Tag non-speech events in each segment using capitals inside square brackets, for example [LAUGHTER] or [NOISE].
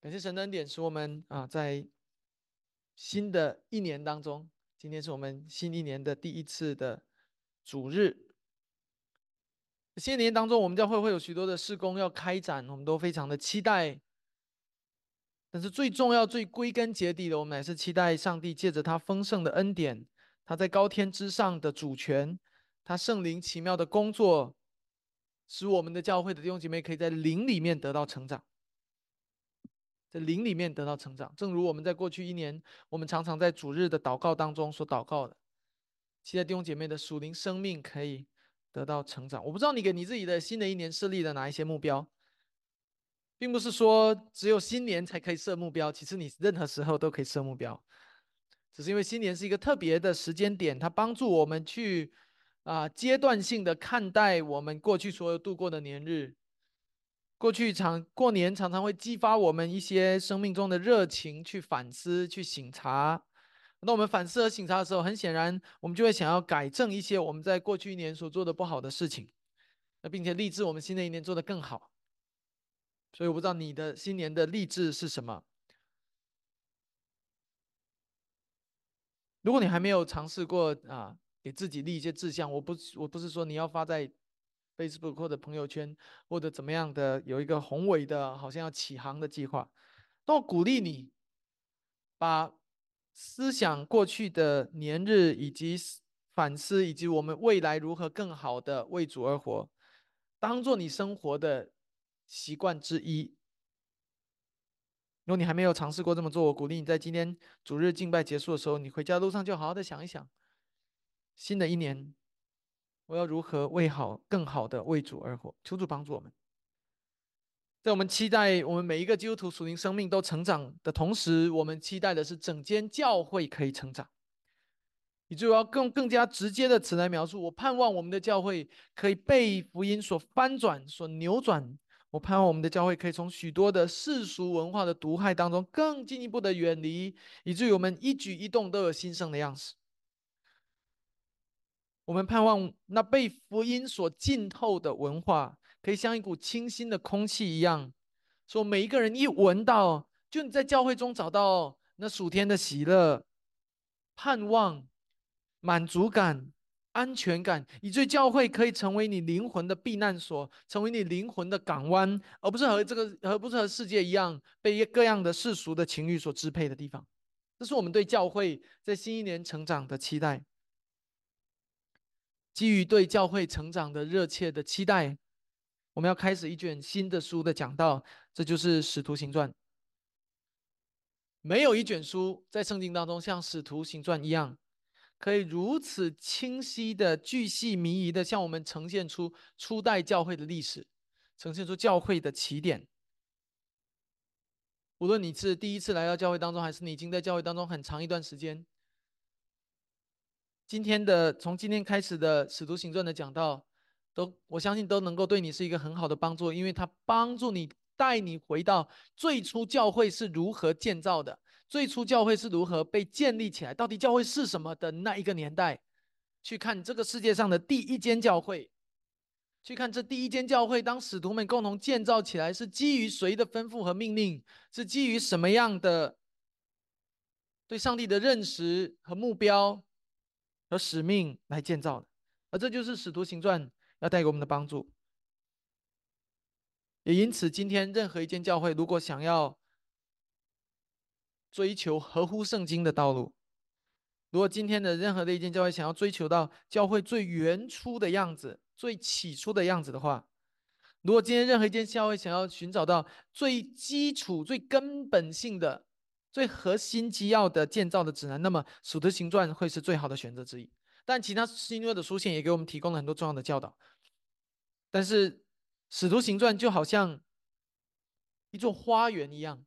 感谢神的恩典，使我们啊在新的一年当中，今天是我们新一年的第一次的主日。新一年当中，我们教会会有许多的事工要开展，我们都非常的期待。但是最重要、最归根结底的，我们还是期待上帝借着他丰盛的恩典，他在高天之上的主权，他圣灵奇妙的工作，使我们的教会的弟兄姐妹可以在灵里面得到成长。在灵里面得到成长，正如我们在过去一年，我们常常在主日的祷告当中所祷告的，期待弟兄姐妹的属灵生命可以得到成长。我不知道你给你自己的新的一年设立了哪一些目标，并不是说只有新年才可以设目标，其实你任何时候都可以设目标，只是因为新年是一个特别的时间点，它帮助我们去啊阶段性的看待我们过去所有度过的年日。过去常过年常常会激发我们一些生命中的热情，去反思、去醒察。那我们反思和醒察的时候，很显然我们就会想要改正一些我们在过去一年所做的不好的事情，那并且立志我们新的一年做得更好。所以我不知道你的新年的励志是什么。如果你还没有尝试过啊，给自己立一些志向，我不我不是说你要发在。Facebook 或者朋友圈，或者怎么样的，有一个宏伟的，好像要起航的计划，都鼓励你把思想过去的年日，以及反思，以及我们未来如何更好的为主而活，当做你生活的习惯之一。如果你还没有尝试过这么做，我鼓励你在今天主日敬拜结束的时候，你回家路上就好好的想一想，新的一年。我要如何为好、更好的为主而活？求主帮助我们，在我们期待我们每一个基督徒属灵生命都成长的同时，我们期待的是整间教会可以成长。以至于要更更加直接的词来描述，我盼望我们的教会可以被福音所翻转、所扭转。我盼望我们的教会可以从许多的世俗文化的毒害当中更进一步的远离，以至于我们一举一动都有新生的样式。我们盼望那被福音所浸透的文化，可以像一股清新的空气一样，说每一个人一闻到，就你在教会中找到那属天的喜乐、盼望、满足感、安全感，以至于教会可以成为你灵魂的避难所，成为你灵魂的港湾，而不是和这个，而不是和世界一样被各样的世俗的情欲所支配的地方。这是我们对教会在新一年成长的期待。基于对教会成长的热切的期待，我们要开始一卷新的书的讲道，这就是《使徒行传》。没有一卷书在圣经当中像《使徒行传》一样，可以如此清晰的、巨细靡遗的向我们呈现出初代教会的历史，呈现出教会的起点。无论你是第一次来到教会当中，还是你已经在教会当中很长一段时间。今天的从今天开始的使徒行传的讲道，都我相信都能够对你是一个很好的帮助，因为它帮助你带你回到最初教会是如何建造的，最初教会是如何被建立起来，到底教会是什么的那一个年代，去看这个世界上的第一间教会，去看这第一间教会当使徒们共同建造起来是基于谁的吩咐和命令，是基于什么样的对上帝的认识和目标。和使命来建造的，而这就是使徒行传要带给我们的帮助。也因此，今天任何一间教会，如果想要追求合乎圣经的道路，如果今天的任何的一间教会想要追求到教会最原初的样子、最起初的样子的话，如果今天任何一间教会想要寻找到最基础、最根本性的，最核心基要的建造的指南，那么《使徒行传》会是最好的选择之一。但其他新约的书信也给我们提供了很多重要的教导。但是《使徒行传》就好像一座花园一样，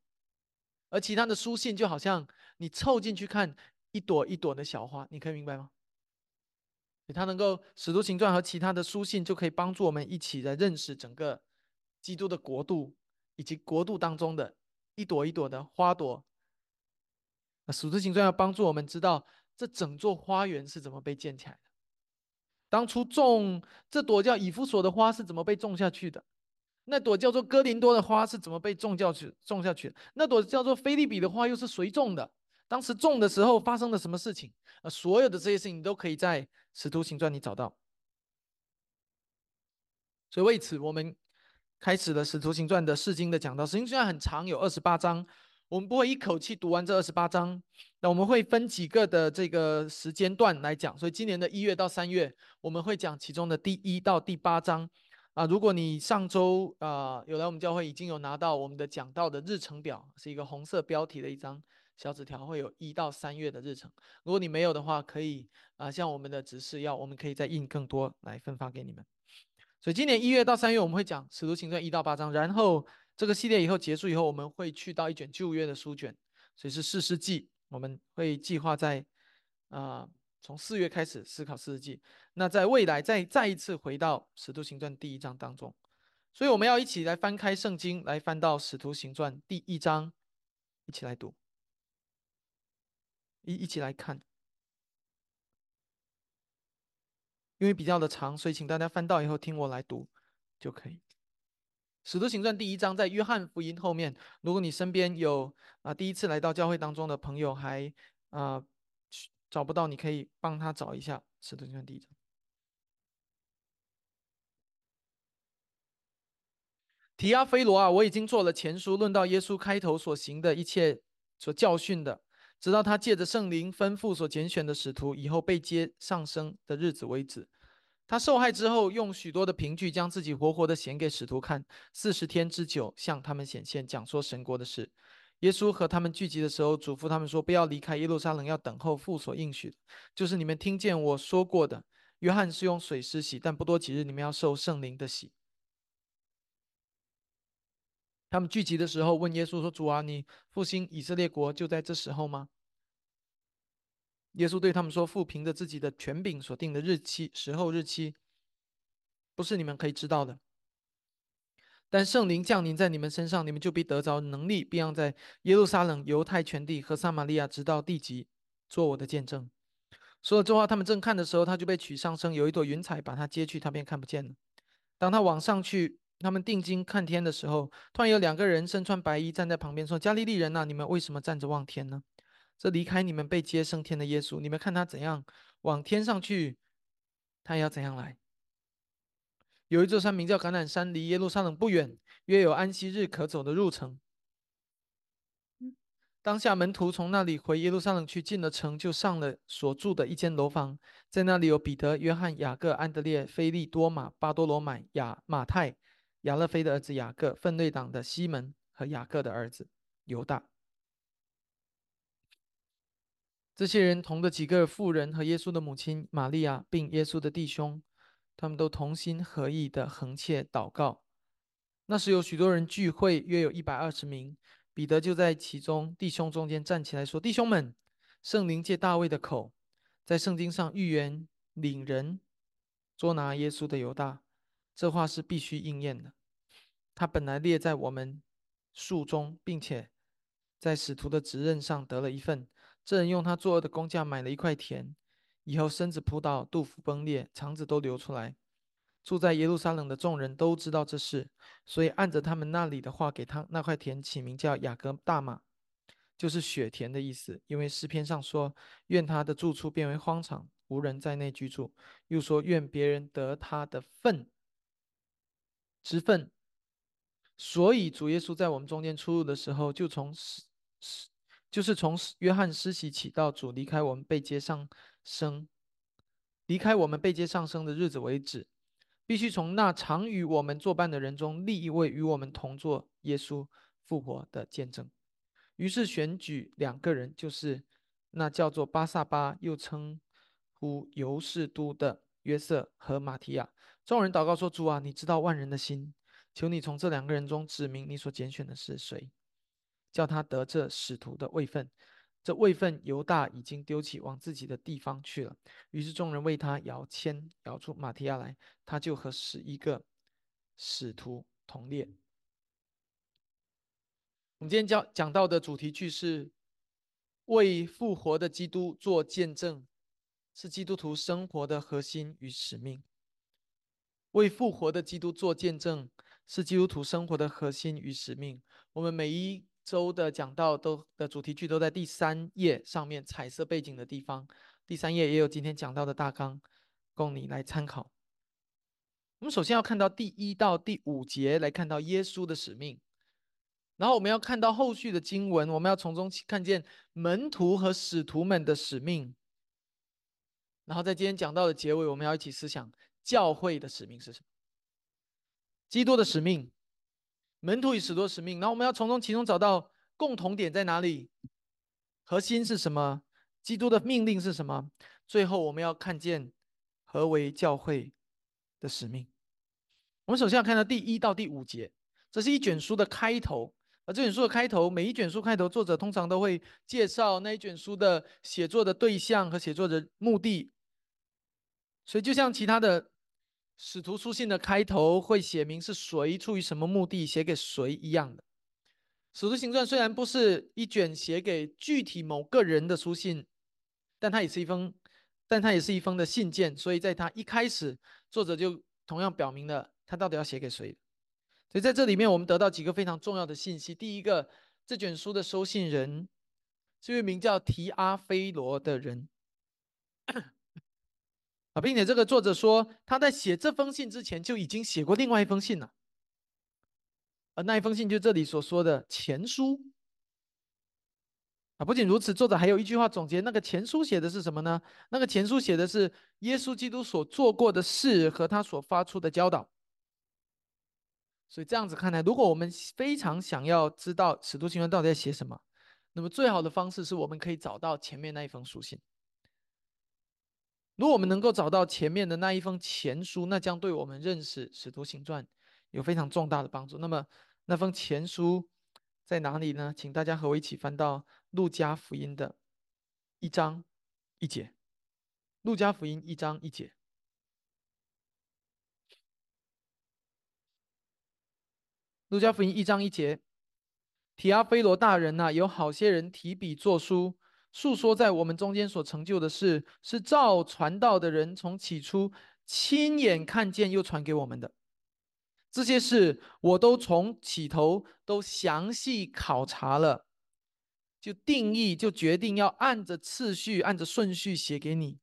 而其他的书信就好像你凑进去看一朵一朵的小花，你可以明白吗？它能够《使徒行传》和其他的书信就可以帮助我们一起来认识整个基督的国度，以及国度当中的一朵一朵的花朵。那《使徒行传》要帮助我们知道这整座花园是怎么被建起来的，当初种这朵叫以弗所的花是怎么被种下去的，那朵叫做哥林多的花是怎么被种下去？种下去？那朵叫做菲利比的花又是谁种的？当时种的时候发生了什么事情？呃，所有的这些事情都可以在《使徒行传》里找到。所以为此，我们开始了《使徒行传》的释经的讲道。《使徒行传》很长，有二十八章，我们不会一口气读完这二十八章，那我们会分几个的这个时间段来讲。所以今年的一月到三月，我们会讲其中的第一到第八章。啊，如果你上周啊有来我们教会，已经有拿到我们的讲到的日程表，是一个红色标题的一张小纸条，会有一到三月的日程。如果你没有的话，可以啊向我们的指示要，我们可以再印更多来分发给你们。所以今年一月到三月我们会讲使徒行传一到八章，然后这个系列以后结束以后，我们会去到一卷旧约的书卷，所以是四世纪，我们会计划在啊。从四月开始思考四世纪，那在未来再再一次回到使徒行传第一章当中，所以我们要一起来翻开圣经，来翻到使徒行传第一章，一起来读，一一起来看，因为比较的长，所以请大家翻到以后听我来读就可以。使徒行传第一章在约翰福音后面，如果你身边有啊第一次来到教会当中的朋友，还啊。找不到，你可以帮他找一下《使徒行传》第一章。提阿菲罗啊，我已经做了前书，论到耶稣开头所行的一切，所教训的，直到他借着圣灵吩咐所拣选的使徒以后被接上升的日子为止。他受害之后，用许多的凭据将自己活活的显给使徒看，四十天之久向他们显现，讲说神国的事。耶稣和他们聚集的时候，嘱咐他们说：“不要离开耶路撒冷，要等候父所应许的，就是你们听见我说过的。约翰是用水施洗，但不多几日，你们要受圣灵的洗。”他们聚集的时候，问耶稣说：“主啊，你复兴以色列国就在这时候吗？”耶稣对他们说：“父凭着自己的权柄所定的日期、时候、日期，不是你们可以知道的。”但圣灵降临在你们身上，你们就必得着能力，必要在耶路撒冷、犹太全地和撒玛利亚直到地极，做我的见证。说了这话，他们正看的时候，他就被取上升，有一朵云彩把他接去，他便看不见了。当他往上去，他们定睛看天的时候，突然有两个人身穿白衣站在旁边，说：“加利利人呐，你们为什么站着望天呢？这离开你们被接升天的耶稣，你们看他怎样往天上去，他要怎样来。”有一座山名叫橄榄山，离耶路撒冷不远，约有安息日可走的路程。当下门徒从那里回耶路撒冷去，进了城，就上了所住的一间楼房，在那里有彼得、约翰、雅各、安德烈、菲利多马、巴多罗买、亚马太、亚勒菲的儿子雅各、分内党的西门和雅各的儿子犹大。这些人同的几个妇人和耶稣的母亲玛利亚，并耶稣的弟兄。他们都同心合意的横切祷告。那时有许多人聚会，约有一百二十名。彼得就在其中弟兄中间站起来说：“弟兄们，圣灵借大卫的口，在圣经上预言领人捉拿耶稣的犹大，这话是必须应验的。他本来列在我们数中，并且在使徒的职任上得了一份。这人用他作恶的工价买了一块田。”以后身子扑倒，肚腹崩裂，肠子都流出来。住在耶路撒冷的众人都知道这事，所以按着他们那里的话，给他那块田起名叫雅各大马，就是雪田的意思。因为诗篇上说：“愿他的住处变为荒场，无人在内居住。”又说：“愿别人得他的份之份。”所以主耶稣在我们中间出入的时候，就从，就是从约翰施洗起到主离开我们被接上。升离开我们被接上升的日子为止，必须从那常与我们作伴的人中立一位与我们同坐耶稣复活的见证。于是选举两个人，就是那叫做巴萨巴，又称呼尤士都的约瑟和马提亚。众人祷告说：“主啊，你知道万人的心，求你从这两个人中指明你所拣选的是谁，叫他得这使徒的位分。”这位份犹大已经丢弃，往自己的地方去了。于是众人为他摇签，摇出马提亚来，他就和十一个使徒同列。我们今天讲讲到的主题句是为复活的基督做见证，是基督徒生活的核心与使命。为复活的基督做见证，是基督徒生活的核心与使命。我们每一周的讲到都的主题句都在第三页上面，彩色背景的地方。第三页也有今天讲到的大纲，供你来参考。我们首先要看到第一到第五节，来看到耶稣的使命。然后我们要看到后续的经文，我们要从中看见门徒和使徒们的使命。然后在今天讲到的结尾，我们要一起思想教会的使命是什么？基督的使命，门徒与使徒使命。然后我们要从中其中找到共同点在哪里？核心是什么？基督的命令是什么？最后我们要看见何为教会的使命。我们首先要看到第一到第五节，这是一卷书的开头。而这卷书的开头，每一卷书开头，作者通常都会介绍那一卷书的写作的对象和写作的目的。所以，就像其他的使徒书信的开头会写明是谁出于什么目的写给谁一样的，《使徒行传》虽然不是一卷写给具体某个人的书信，但它也是一封，但它也是一封的信件。所以，在它一开始，作者就同样表明了他到底要写给谁。所以在这里面，我们得到几个非常重要的信息。第一个，这卷书的收信人是一位名叫提阿菲罗的人啊，并且这个作者说他在写这封信之前就已经写过另外一封信了，而那一封信就这里所说的前书啊。不仅如此，作者还有一句话总结那个前书写的是什么呢？那个前书写的是耶稣基督所做过的事和他所发出的教导。所以这样子看来，如果我们非常想要知道使徒行传到底在写什么，那么最好的方式是我们可以找到前面那一封书信。如果我们能够找到前面的那一封前书，那将对我们认识使徒行传有非常重大的帮助。那么那封前书在哪里呢？请大家和我一起翻到路加福音的一章一节。路加福音一章一节。路加福音一章一节，提阿菲罗大人呐，有好些人提笔作书，述说在我们中间所成就的事，是照传道的人从起初亲眼看见又传给我们的。这些事我都从起头都详细考察了，就定义就决定要按着次序、按着顺序写给你，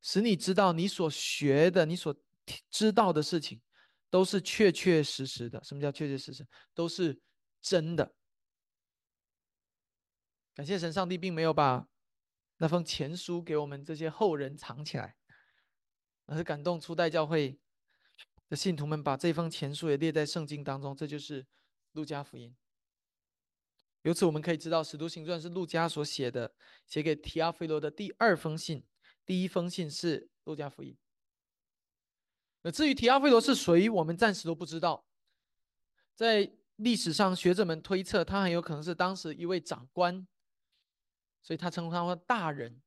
使你知道你所学的、你所知道的事情。都是确确实实的。什么叫确确实实？都是真的。感谢神，上帝并没有把那封前书给我们这些后人藏起来，而是感动初代教会的信徒们把这封前书也列在圣经当中。这就是路加福音。由此我们可以知道，《使徒行传》是路加所写的，写给提阿菲罗的第二封信。第一封信是路加福音。那至于提阿菲罗是谁，我们暂时都不知道。在历史上，学者们推测他很有可能是当时一位长官，所以他称呼他为大人。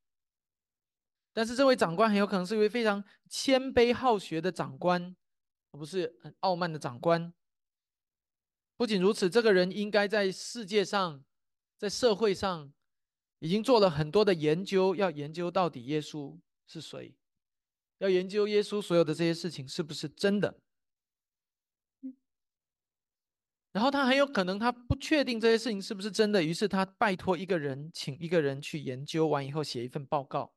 但是这位长官很有可能是一位非常谦卑好学的长官，而不是很傲慢的长官。不仅如此，这个人应该在世界上，在社会上，已经做了很多的研究，要研究到底耶稣是谁。要研究耶稣所有的这些事情是不是真的，然后他很有可能他不确定这些事情是不是真的，于是他拜托一个人，请一个人去研究完以后写一份报告，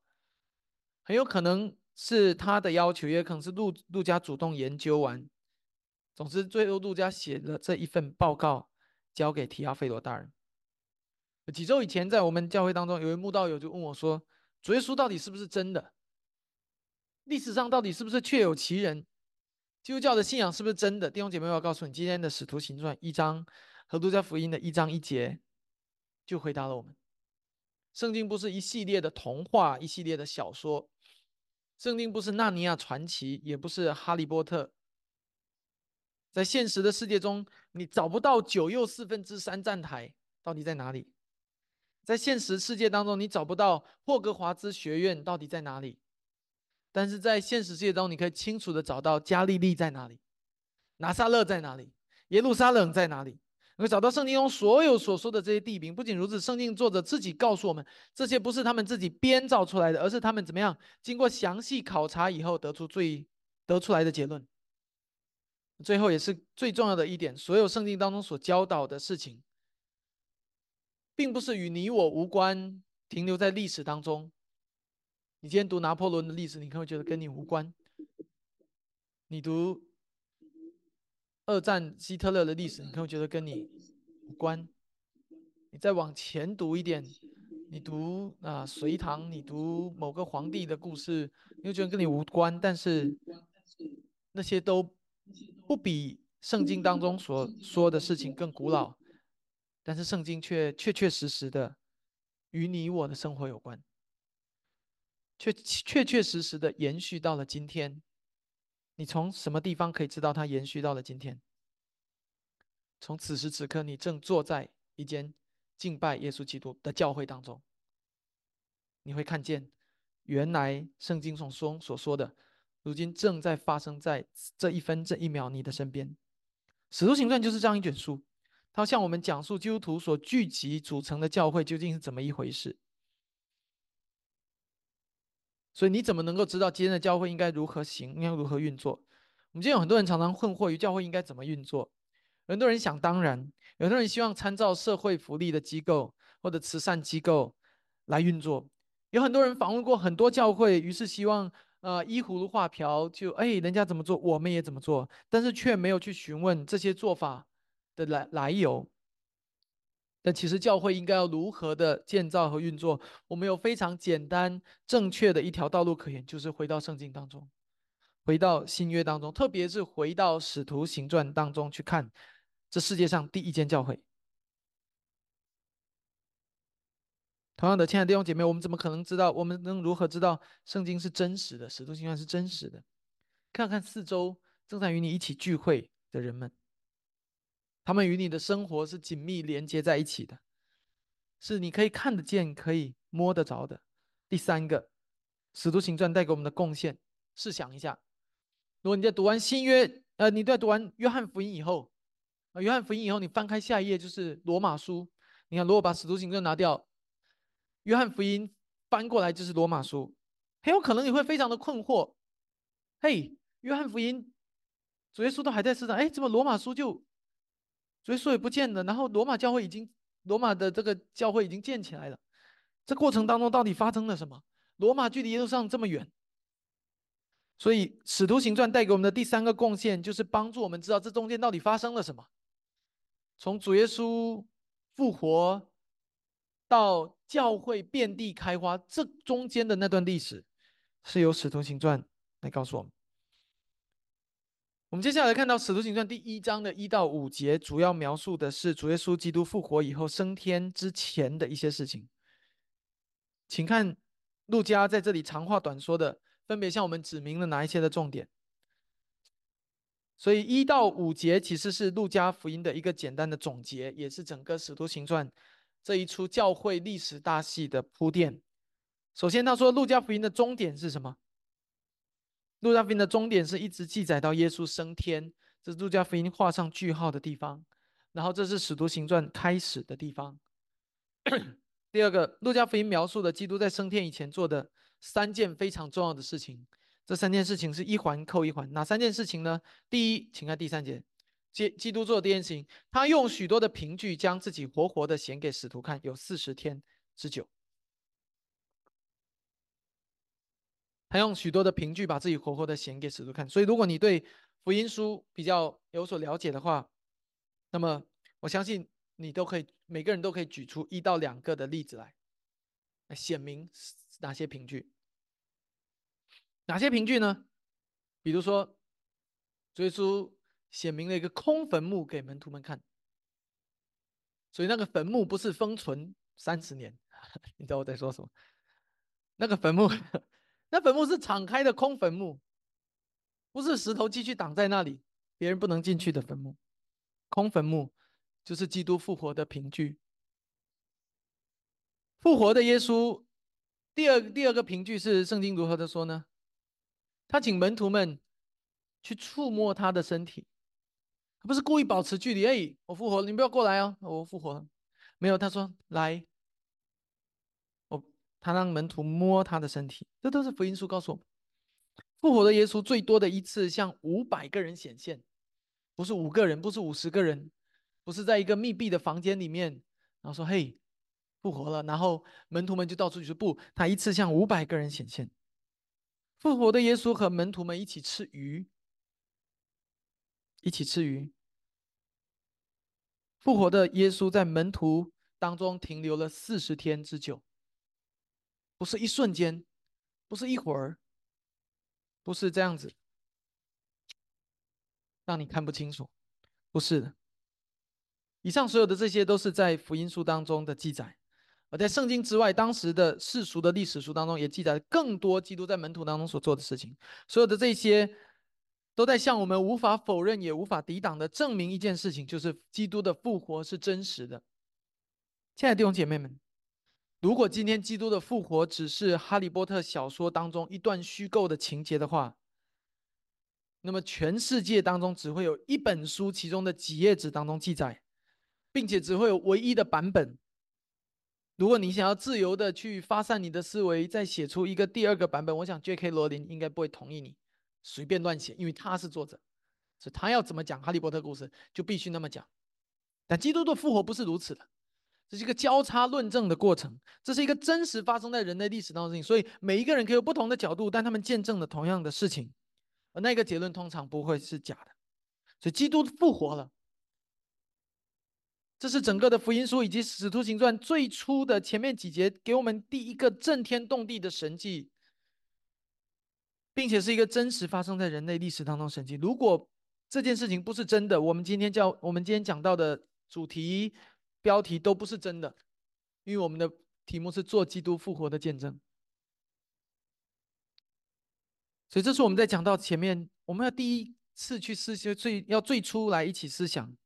很有可能是他的要求，也可能是陆陆家主动研究完。总之，最后陆家写了这一份报告，交给提亚菲罗大人。几周以前，在我们教会当中，有位慕道友就问我说：“主耶稣到底是不是真的？”历史上到底是不是确有其人？基督教的信仰是不是真的？弟兄姐妹，我要告诉你，今天的使徒行传一章和路加福音的一章一节，就回答了我们：圣经不是一系列的童话，一系列的小说；圣经不是纳尼亚传奇，也不是哈利波特。在现实的世界中，你找不到九又四分之三站台到底在哪里？在现实世界当中，你找不到霍格华兹学院到底在哪里？但是在现实世界中，你可以清楚的找到加利利在哪里，拿撒勒在哪里，耶路撒冷在哪里，你会找到圣经中所有所说的这些地名。不仅如此，圣经作者自己告诉我们，这些不是他们自己编造出来的，而是他们怎么样经过详细考察以后得出最得出来的结论。最后也是最重要的一点，所有圣经当中所教导的事情，并不是与你我无关，停留在历史当中。你今天读拿破仑的历史，你可能会觉得跟你无关；你读二战希特勒的历史，你可能会觉得跟你无关。你再往前读一点，你读啊隋唐，你读某个皇帝的故事，你会觉得跟你无关。但是那些都不比圣经当中所说的事情更古老，但是圣经却确确实实的与你我的生活有关。确确确实实的延续到了今天，你从什么地方可以知道它延续到了今天？从此时此刻，你正坐在一间敬拜耶稣基督的教会当中，你会看见，原来圣经所说所说的，如今正在发生在这一分这一秒你的身边。使徒行传就是这样一卷书，它向我们讲述基督徒所聚集组成的教会究竟是怎么一回事。所以你怎么能够知道今天的教会应该如何行，应该如何运作？我们今天有很多人常常困惑于教会应该怎么运作，很多人想当然，有很多人希望参照社会福利的机构或者慈善机构来运作，有很多人访问过很多教会，于是希望呃依葫芦画瓢，就哎人家怎么做我们也怎么做，但是却没有去询问这些做法的来来由。但其实教会应该要如何的建造和运作？我们有非常简单正确的一条道路可言，就是回到圣经当中，回到新约当中，特别是回到使徒行传当中去看这世界上第一间教会。同样的，亲爱的弟兄姐妹，我们怎么可能知道？我们能如何知道圣经是真实的？使徒行传是真实的？看看四周正在与你一起聚会的人们。他们与你的生活是紧密连接在一起的，是你可以看得见、可以摸得着的。第三个，《使徒行传》带给我们的贡献，试想一下，如果你在读完新约，呃，你在读完约翰福音以后，啊，约翰福音以后，你翻开下一页就是罗马书。你看，如果把《使徒行传》拿掉，约翰福音翻过来就是罗马书，很有可能你会非常的困惑。嘿，约翰福音主耶稣都还在世上，哎，怎么罗马书就？所以说也不见了，然后罗马教会已经，罗马的这个教会已经建起来了。这过程当中到底发生了什么？罗马距离耶路撒冷这么远，所以使徒行传带给我们的第三个贡献，就是帮助我们知道这中间到底发生了什么。从主耶稣复活到教会遍地开花，这中间的那段历史，是由使徒行传来告诉我们。我们接下来看到《使徒行传》第一章的一到五节，主要描述的是主耶稣基督复活以后升天之前的一些事情。请看路加在这里长话短说的，分别向我们指明了哪一些的重点。所以一到五节其实是路加福音的一个简单的总结，也是整个《使徒行传》这一出教会历史大戏的铺垫。首先，他说路加福音的终点是什么？路加福音的终点是一直记载到耶稣升天，这是路加福音画上句号的地方。然后这是使徒行传开始的地方。[COUGHS] 第二个，路加福音描述的基督在升天以前做的三件非常重要的事情，这三件事情是一环扣一环。哪三件事情呢？第一，请看第三节，基基督做的第一件事情，他用许多的凭据将自己活活的显给使徒看，有四十天之久。他用许多的凭据把自己活活的显给使徒看，所以如果你对福音书比较有所了解的话，那么我相信你都可以，每个人都可以举出一到两个的例子来，来显明哪些凭据。哪些凭据呢？比如说，主耶稣显明了一个空坟墓给门徒们看，所以那个坟墓不是封存三十年，[LAUGHS] 你知道我在说什么？那个坟墓。那坟墓是敞开的空坟墓，不是石头继续挡在那里，别人不能进去的坟墓。空坟墓就是基督复活的凭据。复活的耶稣，第二第二个凭据是圣经如何的说呢？他请门徒们去触摸他的身体，他不是故意保持距离。哎，我复活了，你不要过来哦，我复活了。没有，他说来。他让门徒摸他的身体，这都是福音书告诉我们。复活的耶稣最多的一次向五百个人显现，不是五个人，不是五十个人，不是在一个密闭的房间里面，然后说：“嘿，复活了。”然后门徒们就到处去说：“不，他一次向五百个人显现。”复活的耶稣和门徒们一起吃鱼，一起吃鱼。复活的耶稣在门徒当中停留了四十天之久，不是一瞬间，不是一会儿，不是这样子，让你看不清楚，不是的。以上所有的这些都是在福音书当中的记载。而在圣经之外，当时的世俗的历史书当中也记载了更多基督在门徒当中所做的事情。所有的这些，都在向我们无法否认也无法抵挡的证明一件事情，就是基督的复活是真实的。亲爱的弟兄姐妹们，如果今天基督的复活只是哈利波特小说当中一段虚构的情节的话，那么全世界当中只会有一本书其中的几页纸当中记载，并且只会有唯一的版本。如果你想要自由的去发散你的思维，再写出一个第二个版本，我想 J.K. 罗琳应该不会同意你随便乱写，因为他是作者，是他要怎么讲哈利波特故事就必须那么讲。但基督的复活不是如此的，这是一个交叉论证的过程，这是一个真实发生在人类历史当中的事情，所以每一个人可以有不同的角度，但他们见证了同样的事情，而那个结论通常不会是假的。所以基督复活了。这是整个的福音书以及使徒行传最初的前面几节给我们第一个震天动地的神迹，并且是一个真实发生在人类历史当中神迹。如果这件事情不是真的，我们今天叫我们今天讲到的主题标题都不是真的，因为我们的题目是做基督复活的见证。所以这是我们在讲到前面，我们要第一次去思想最要最初来一起思想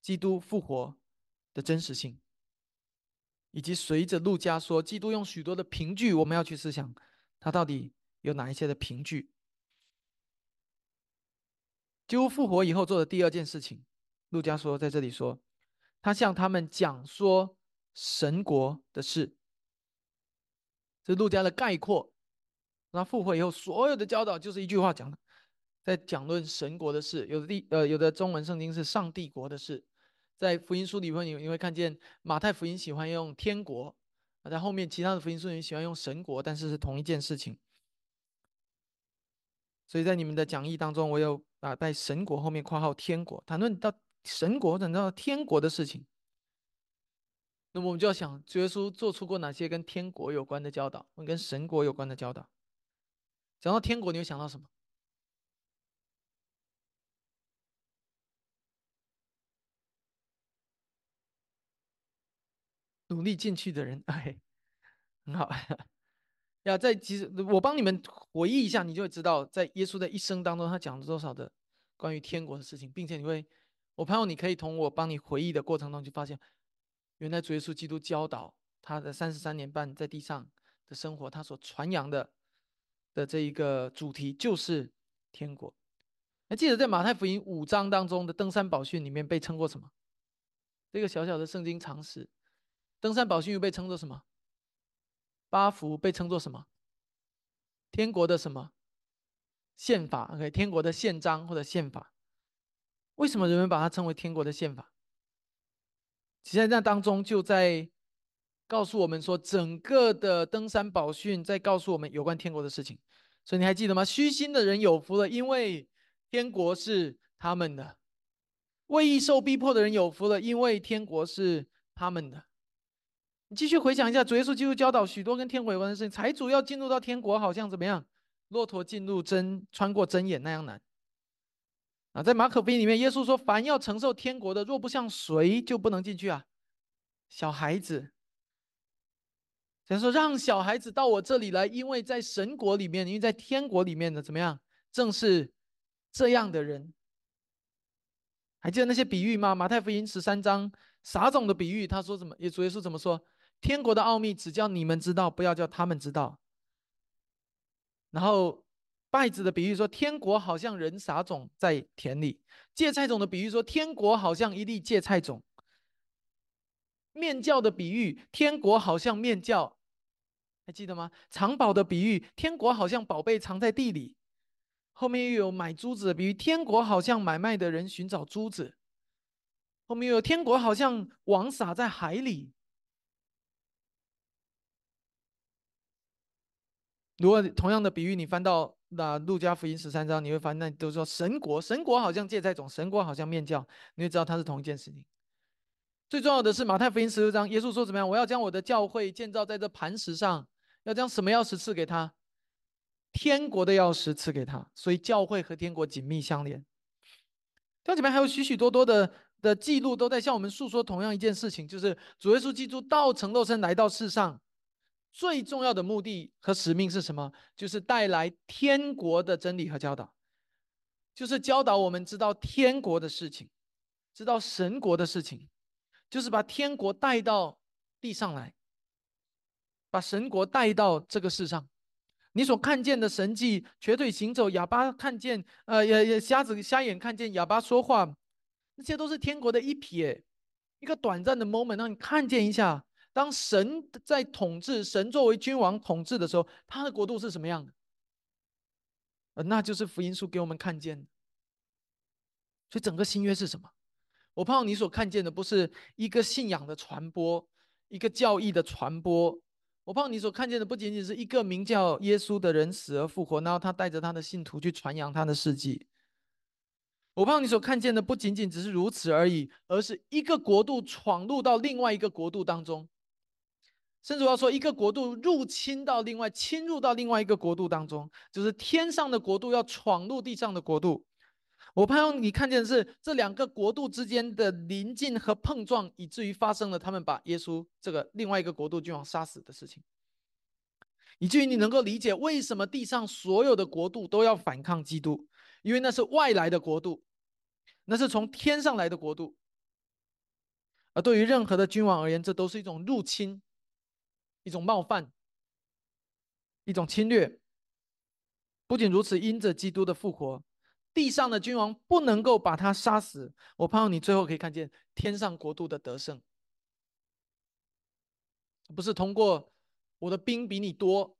基督复活。的真实性，以及随着路加说，基督用许多的凭据，我们要去思想，他到底有哪一些的凭据？基督复活以后做的第二件事情，路加说在这里说，他向他们讲说神国的事，这是路加的概括。那复活以后所有的教导就是一句话讲的，在讲论神国的事。有的地呃有的中文圣经是上帝国的事。在福音书里面，你你会看见马太福音喜欢用天国，在后面其他的福音书里喜欢用神国，但是是同一件事情。所以在你们的讲义当中，我有啊在神国后面括号天国，谈论到神国，谈到天国的事情。那我们就要想，主耶稣做出过哪些跟天国有关的教导，跟神国有关的教导？讲到天国，你会想到什么？努力进去的人，[LAUGHS] 哎，很好。要在其实我帮你们回忆一下，你就会知道，在耶稣的一生当中，他讲了多少的关于天国的事情，并且你会，我朋友你可以从我帮你回忆的过程中去发现，原来主耶稣基督教导他的三十三年半在地上的生活，他所传扬的的这一个主题就是天国。还记得在马太福音五章当中的登山宝训里面被称过什么？这个小小的圣经常识。登山宝训又被称作什么？八福被称作什么？天国的什么宪法？OK，天国的宪章或者宪法。为什么人们把它称为天国的宪法？其实，在那当中就在告诉我们说，整个的登山宝训在告诉我们有关天国的事情。所以你还记得吗？虚心的人有福了，因为天国是他们的；为义受逼迫的人有福了，因为天国是他们的。你继续回想一下，主耶稣基督教导许多跟天国有关的事情。财主要进入到天国，好像怎么样？骆驼进入针，穿过针眼那样难。在马可福音里面，耶稣说：“凡要承受天国的，若不像谁，就不能进去啊。”小孩子，他说：“让小孩子到我这里来，因为在神国里面，因为在天国里面的怎么样？正是这样的人。”还记得那些比喻吗？马太福音十三章撒种的比喻，他说什么？耶主耶稣怎么说？天国的奥秘只叫你们知道，不要叫他们知道。然后稗子的比喻说，天国好像人撒种在田里；芥菜种的比喻说，天国好像一粒芥菜种；面教的比喻，天国好像面教，还记得吗？藏宝的比喻，天国好像宝贝藏在地里。后面又有买珠子的比喻，天国好像买卖的人寻找珠子。后面又有天国好像网撒在海里。如果同样的比喻你翻到那路加福音十三章，你会发现那都说神国，神国好像芥菜种，神国好像面教，你会知道它是同一件事情。最重要的是马太福音十六章，耶稣说怎么样？我要将我的教会建造在这磐石上，要将什么钥匙赐给他？天国的钥匙赐给他。所以教会和天国紧密相连。这里面还有许许多多的的记录，都在向我们诉说同样一件事情，就是主耶稣基督道成肉身来到世上。最重要的目的和使命是什么？就是带来天国的真理和教导，就是教导我们知道天国的事情，知道神国的事情，就是把天国带到地上来，把神国带到这个世上。你所看见的神迹，瘸腿行走，哑巴看见，呃，也也瞎子瞎眼看见，哑巴说话，那些都是天国的一瞥，一个短暂的 moment，让你看见一下。当神在统治，神作为君王统治的时候，他的国度是什么样的？呃，那就是福音书给我们看见。所以整个新约是什么？我盼望你所看见的不是一个信仰的传播，一个教义的传播。我盼望你所看见的不仅仅是一个名叫耶稣的人死而复活，然后他带着他的信徒去传扬他的事迹。我盼望你所看见的不仅仅只是如此而已，而是一个国度闯入到另外一个国度当中。甚至要说，一个国度入侵到另外，侵入到另外一个国度当中，就是天上的国度要闯入地上的国度。我盼望你看见的是这两个国度之间的临近和碰撞，以至于发生了他们把耶稣这个另外一个国度君王杀死的事情，以至于你能够理解为什么地上所有的国度都要反抗基督，因为那是外来的国度，那是从天上来的国度，而对于任何的君王而言，这都是一种入侵。一种冒犯，一种侵略。不仅如此，因着基督的复活，地上的君王不能够把他杀死。我盼望你最后可以看见天上国度的得胜，不是通过我的兵比你多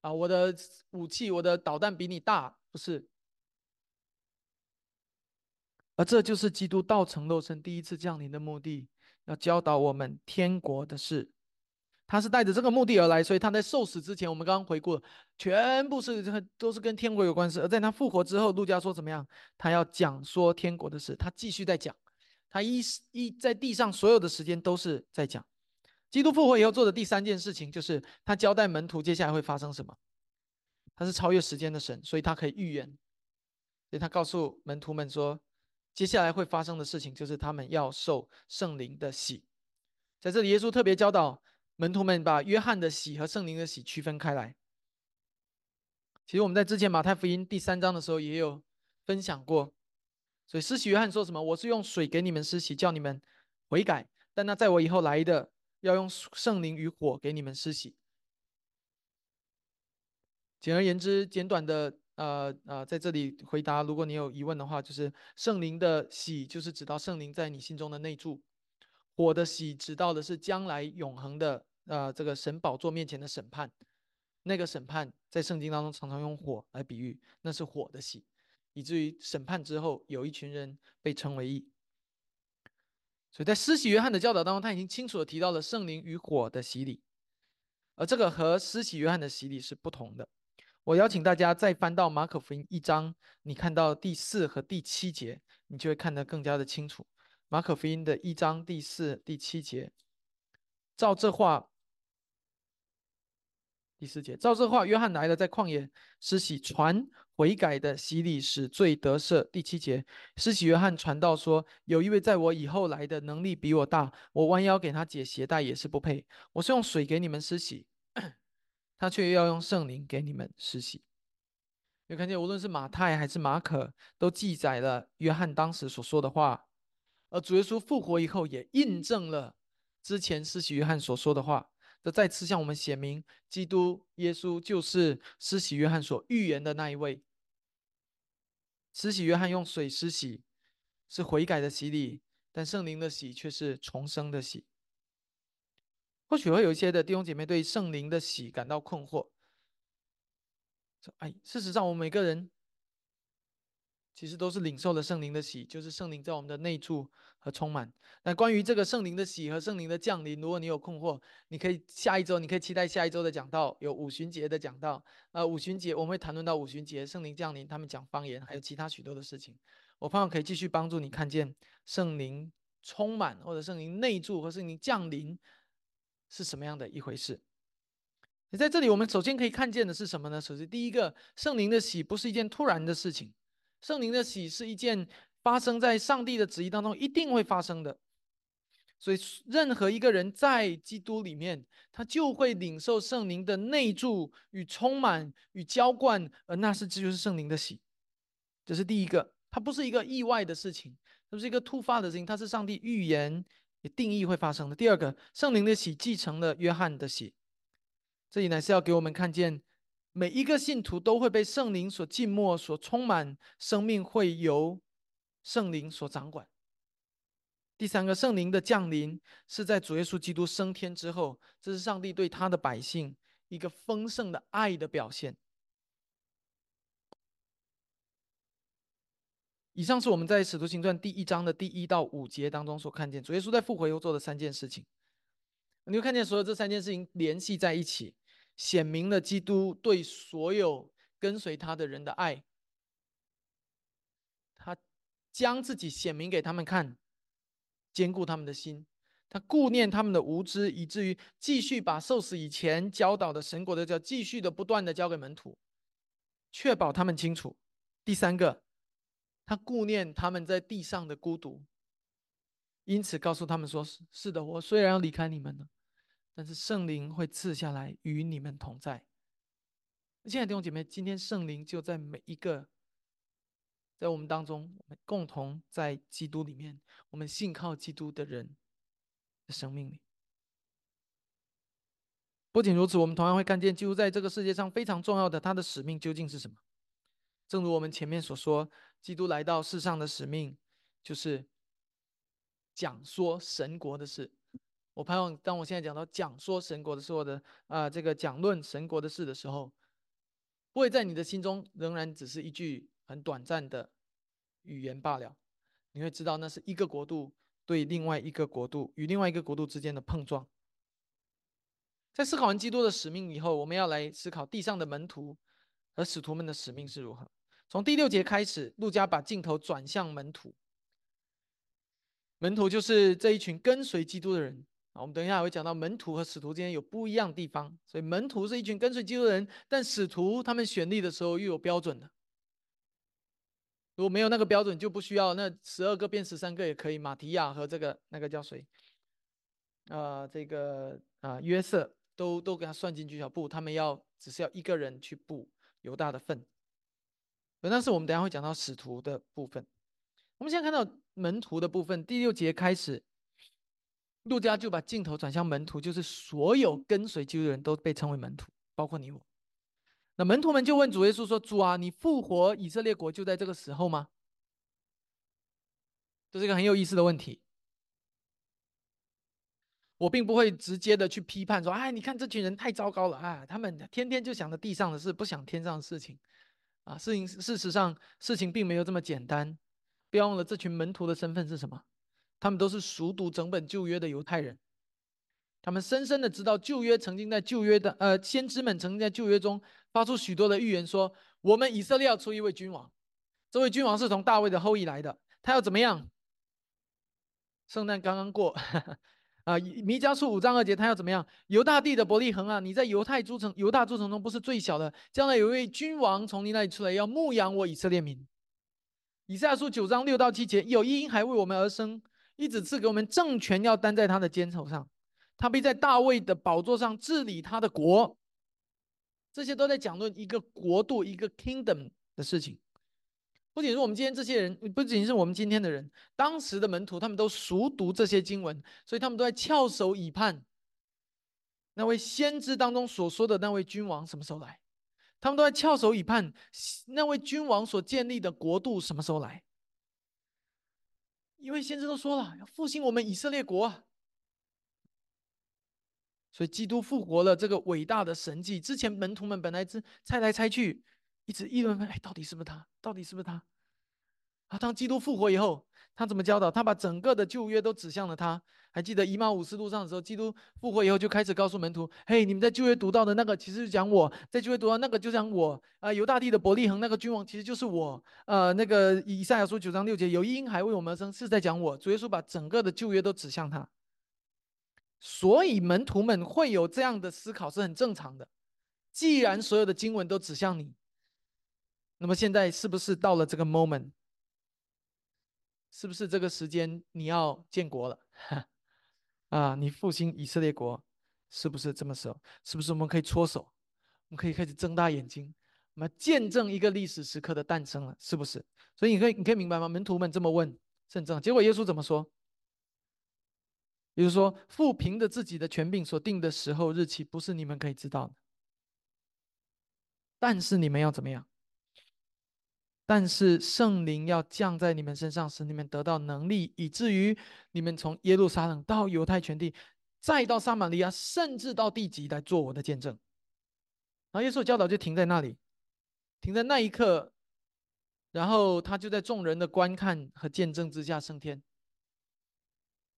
啊，我的武器、我的导弹比你大，不是。而这就是基督道成肉身第一次降临的目的，要教导我们天国的事。他是带着这个目的而来，所以他在受死之前，我们刚刚回顾了，全部是都是跟天国有关系。而在他复活之后，路加说怎么样？他要讲说天国的事，他继续在讲。他一一在地上所有的时间都是在讲。基督复活以后做的第三件事情，就是他交代门徒接下来会发生什么。他是超越时间的神，所以他可以预言。所以他告诉门徒们说，接下来会发生的事情就是他们要受圣灵的洗。在这里，耶稣特别教导。门徒们把约翰的喜和圣灵的喜区分开来。其实我们在之前马太福音第三章的时候也有分享过。所以施洗约翰说什么？我是用水给你们施洗，叫你们悔改。但那在我以后来的，要用圣灵与火给你们施洗。简而言之，简短的，呃呃，在这里回答，如果你有疑问的话，就是圣灵的喜，就是指到圣灵在你心中的内住；火的喜，指到的是将来永恒的。呃，这个神宝座面前的审判，那个审判在圣经当中常常用火来比喻，那是火的喜，以至于审判之后有一群人被称为义。所以在施洗约翰的教导当中，他已经清楚的提到了圣灵与火的洗礼，而这个和施洗约翰的洗礼是不同的。我邀请大家再翻到马可福音一章，你看到第四和第七节，你就会看得更加的清楚。马可福音的一章第四、第七节，照这话。第四节，照这话，约翰来了，在旷野施洗，传悔改的洗礼，使罪得赦。第七节，施洗约翰传道说：“有一位在我以后来的，能力比我大，我弯腰给他解鞋带也是不配。我是用水给你们施洗，他却要用圣灵给你们施洗。”有看见，无论是马太还是马可，都记载了约翰当时所说的话，而主耶稣复活以后，也印证了之前施洗约翰所说的话。这再次向我们显明，基督耶稣就是施洗约翰所预言的那一位。施洗约翰用水施洗，是悔改的洗礼；但圣灵的洗却是重生的洗。或许会有一些的弟兄姐妹对圣灵的洗感到困惑。哎，事实上，我们每个人其实都是领受了圣灵的喜，就是圣灵在我们的内住和充满。那关于这个圣灵的喜和圣灵的降临，如果你有困惑，你可以下一周，你可以期待下一周的讲道，有五旬节的讲道。呃，五旬节我们会谈论到五旬节圣灵降临，他们讲方言，还有其他许多的事情。我盼望可以继续帮助你看见圣灵充满，或者圣灵内住和圣灵降临是什么样的一回事。你在这里，我们首先可以看见的是什么呢？首先，第一个，圣灵的喜不是一件突然的事情，圣灵的喜是一件发生在上帝的旨意当中一定会发生的。所以，任何一个人在基督里面，他就会领受圣灵的内住与充满与浇灌，而那是这就是圣灵的喜。这是第一个，它不是一个意外的事情，不是一个突发的事情，它是上帝预言也定义会发生的。第二个，圣灵的喜继承了约翰的喜。这里呢是要给我们看见，每一个信徒都会被圣灵所浸没、所充满，生命会由圣灵所掌管。第三个，圣灵的降临是在主耶稣基督升天之后，这是上帝对他的百姓一个丰盛的爱的表现。以上是我们在使徒行传第一章的第一到五节当中所看见，主耶稣在复活以后做的三件事情。你会看见所有这三件事情联系在一起。显明了基督对所有跟随他的人的爱，他将自己显明给他们看，兼顾他们的心，他顾念他们的无知，以至于继续把受死以前教导的神国的教继续的不断的交给门徒，确保他们清楚。第三个，他顾念他们在地上的孤独，因此告诉他们说：“是是的，我虽然要离开你们了。”但是圣灵会赐下来与你们同在。亲爱的弟兄姐妹，今天圣灵就在每一个在我们当中，我们共同在基督里面，我们信靠基督的人的生命里。不仅如此，我们同样会看见基督在这个世界上非常重要的他的使命究竟是什么？正如我们前面所说，基督来到世上的使命就是讲说神国的事。我盼望，当我现在讲到讲说神国的时候的啊，这个讲论神国的事的时候，不会在你的心中仍然只是一句很短暂的语言罢了。你会知道，那是一个国度对另外一个国度与另外一个国度之间的碰撞。在思考完基督的使命以后，我们要来思考地上的门徒和使徒们的使命是如何。从第六节开始，路加把镜头转向门徒，门徒就是这一群跟随基督的人。啊，我们等一下会讲到门徒和使徒之间有不一样的地方，所以门徒是一群跟随基督的人，但使徒他们选立的时候又有标准的。如果没有那个标准，就不需要那十二个变十三个也可以。马提亚和这个那个叫谁？啊，这个啊约瑟都都给他算进去小布，他们要只是要一个人去布犹大的份。但是我们等下会讲到使徒的部分。我们现在看到门徒的部分，第六节开始。路加就把镜头转向门徒，就是所有跟随基督的人都被称为门徒，包括你我。那门徒们就问主耶稣说：“主啊，你复活以色列国就在这个时候吗？”这是一个很有意思的问题。我并不会直接的去批判说：“哎，你看这群人太糟糕了啊！他们天天就想着地上的事，不想天上的事情啊。”事情事实上，事情并没有这么简单。别忘了，这群门徒的身份是什么？他们都是熟读整本旧约的犹太人，他们深深的知道旧约曾经在旧约的呃先知们曾经在旧约中发出许多的预言，说我们以色列要出一位君王，这位君王是从大卫的后裔来的，他要怎么样？圣诞刚刚过 [LAUGHS] 啊，弥迦书五章二节，他要怎么样？犹大地的伯利恒啊，你在犹太诸城犹大诸城中不是最小的，将来有一位君王从你那里出来，要牧养我以色列民。以赛亚书九章六到七节，有一婴孩为我们而生。一直赐给我们政权，要担在他的肩头上，他必在大卫的宝座上治理他的国。这些都在讲论一个国度、一个 kingdom 的事情。不仅是我们今天这些人，不仅是我们今天的人，当时的门徒他们都熟读这些经文，所以他们都在翘首以盼那位先知当中所说的那位君王什么时候来？他们都在翘首以盼那位君王所建立的国度什么时候来？因为先知都说了要复兴我们以色列国，所以基督复活了这个伟大的神迹。之前门徒们本来是猜来猜去，一直议论哎，到底是不是他？到底是不是他？啊，当基督复活以后，他怎么教导？他把整个的旧约都指向了他。还记得以马五斯路上的时候，基督复活以后就开始告诉门徒：“嘿，你们在旧约读到的那个，其实讲我在旧约读到那个就讲我啊。犹大地的伯利恒那个君王，其实就是我。呃，那个以赛亚书九章六节，有一婴孩为我们而生，是在讲我。主耶稣把整个的旧约都指向他，所以门徒们会有这样的思考是很正常的。既然所有的经文都指向你，那么现在是不是到了这个 moment？是不是这个时间你要建国了？[LAUGHS] 啊，你复兴以色列国，是不是这么时候？是不是我们可以搓手？我们可以开始睁大眼睛，我们见证一个历史时刻的诞生了？是不是？所以你可以，你可以明白吗？门徒们这么问，正正。结果耶稣怎么说？也就是说，父凭着自己的权柄所定的时候日期，不是你们可以知道的。但是你们要怎么样？但是圣灵要降在你们身上，使你们得到能力，以至于你们从耶路撒冷到犹太全地，再到撒玛利亚，甚至到地极来做我的见证。然后耶稣教导就停在那里，停在那一刻，然后他就在众人的观看和见证之下升天。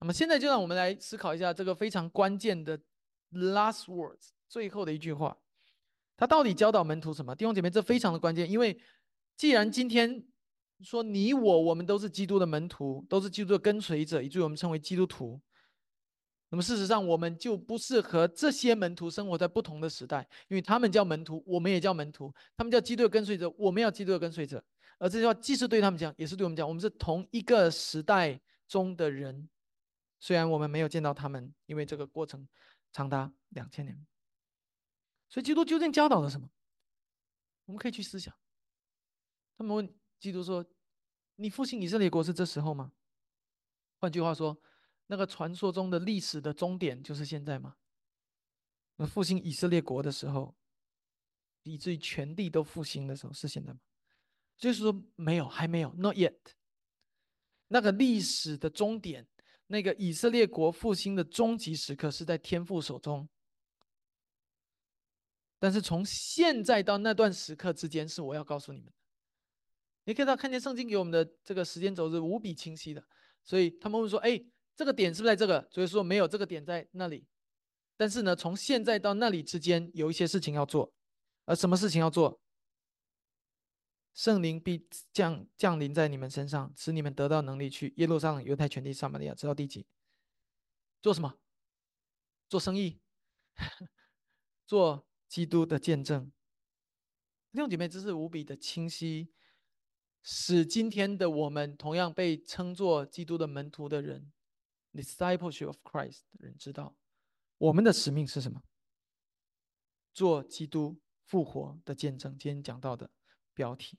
那么现在就让我们来思考一下这个非常关键的 last words，最后的一句话，他到底教导门徒什么？弟兄姐妹，这非常的关键，因为。既然今天说你我我们都是基督的门徒，都是基督的跟随者，以至于我们称为基督徒，那么事实上我们就不适合这些门徒生活在不同的时代，因为他们叫门徒，我们也叫门徒；他们叫基督的跟随者，我们要基督的跟随者。而这句话既是对他们讲，也是对我们讲，我们是同一个时代中的人，虽然我们没有见到他们，因为这个过程长达两千年。所以基督究竟教导了什么？我们可以去思想。他们问基督说：“你复兴以色列国是这时候吗？”换句话说，那个传说中的历史的终点就是现在吗？那复兴以色列国的时候，以至于全地都复兴的时候是现在吗？就是说没有，还没有，not yet。那个历史的终点，那个以色列国复兴的终极时刻是在天父手中。但是从现在到那段时刻之间，是我要告诉你们。你可以到看见圣经给我们的这个时间轴是无比清晰的，所以他们会说：“哎，这个点是不是在这个？”所以说没有这个点在那里。但是呢，从现在到那里之间有一些事情要做，而什么事情要做？圣灵必降降临在你们身上，使你们得到能力去耶路撒冷、犹太全地、撒玛利亚，直到地极。做什么？做生意，[LAUGHS] 做基督的见证。弟兄姐妹，这是无比的清晰。使今天的我们同样被称作基督的门徒的人，discipleship of Christ 的人知道，我们的使命是什么？做基督复活的见证。今天讲到的标题，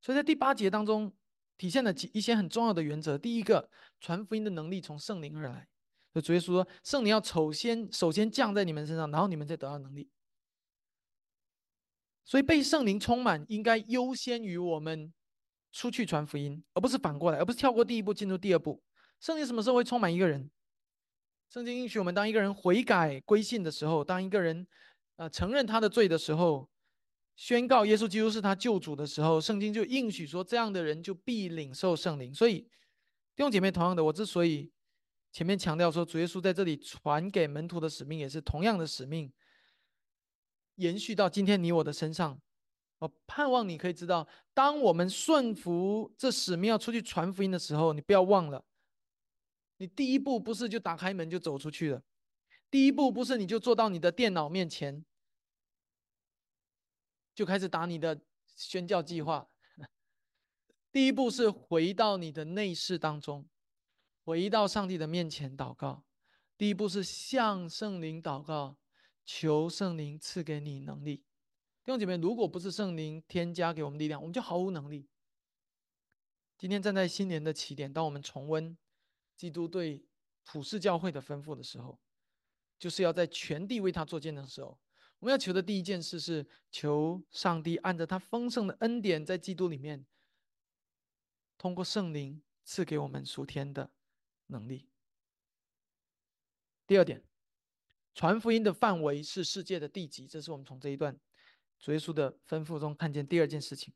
所以在第八节当中体现了几一些很重要的原则。第一个，传福音的能力从圣灵而来。就主耶稣说，圣灵要首先首先降在你们身上，然后你们再得到能力。所以被圣灵充满，应该优先于我们。出去传福音，而不是反过来，而不是跳过第一步进入第二步。圣经什么时候会充满一个人？圣经允许我们，当一个人悔改归信的时候，当一个人呃承认他的罪的时候，宣告耶稣基督是他救主的时候，圣经就应许说，这样的人就必领受圣灵。所以弟兄姐妹，同样的，我之所以前面强调说，主耶稣在这里传给门徒的使命也是同样的使命，延续到今天你我的身上。我盼望你可以知道，当我们顺服这使命要出去传福音的时候，你不要忘了，你第一步不是就打开门就走出去了，第一步不是你就坐到你的电脑面前就开始打你的宣教计划，第一步是回到你的内室当中，回到上帝的面前祷告，第一步是向圣灵祷告，求圣灵赐给你能力。弟兄姐妹，如果不是圣灵添加给我们力量，我们就毫无能力。今天站在新年的起点，当我们重温基督对普世教会的吩咐的时候，就是要在全地为他做见证的时候，我们要求的第一件事是求上帝按照他丰盛的恩典，在基督里面，通过圣灵赐给我们属天的能力。第二点，传福音的范围是世界的地级，这是我们从这一段。主耶稣的吩咐中看见第二件事情。